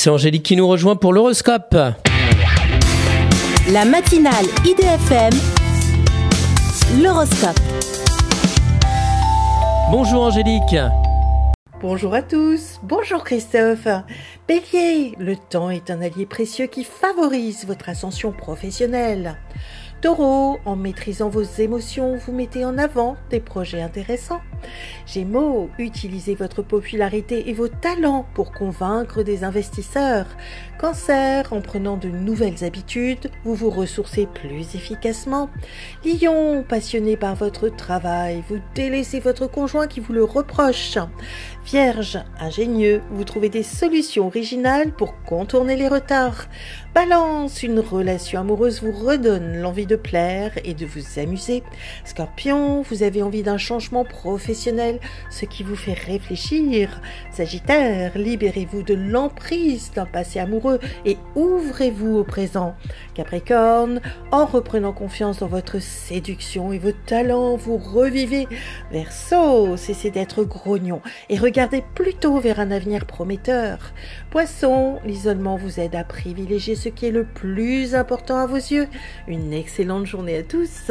C'est Angélique qui nous rejoint pour l'horoscope. La matinale IDFM, l'horoscope. Bonjour Angélique. Bonjour à tous, bonjour Christophe. Bélier, le temps est un allié précieux qui favorise votre ascension professionnelle. Taureau, en maîtrisant vos émotions, vous mettez en avant des projets intéressants. Gémeaux, utilisez votre popularité et vos talents pour convaincre des investisseurs. Cancer, en prenant de nouvelles habitudes, vous vous ressourcez plus efficacement. Lion, passionné par votre travail, vous délaissez votre conjoint qui vous le reproche. Vierge, ingénieux, vous trouvez des solutions originales pour contourner les retards. Balance, une relation amoureuse vous redonne l'envie de plaire et de vous amuser. Scorpion, vous avez envie d'un changement professionnel, ce qui vous fait réfléchir. Sagittaire, libérez-vous de l'emprise d'un passé amoureux et ouvrez-vous au présent. Capricorne, en reprenant confiance dans votre séduction et vos talents, vous revivez. Verseau, cessez d'être grognon et regardez plutôt vers un avenir prometteur. Poisson, l'isolement vous aide à privilégier ce qui est le plus important à vos yeux. Une excellente journée à tous.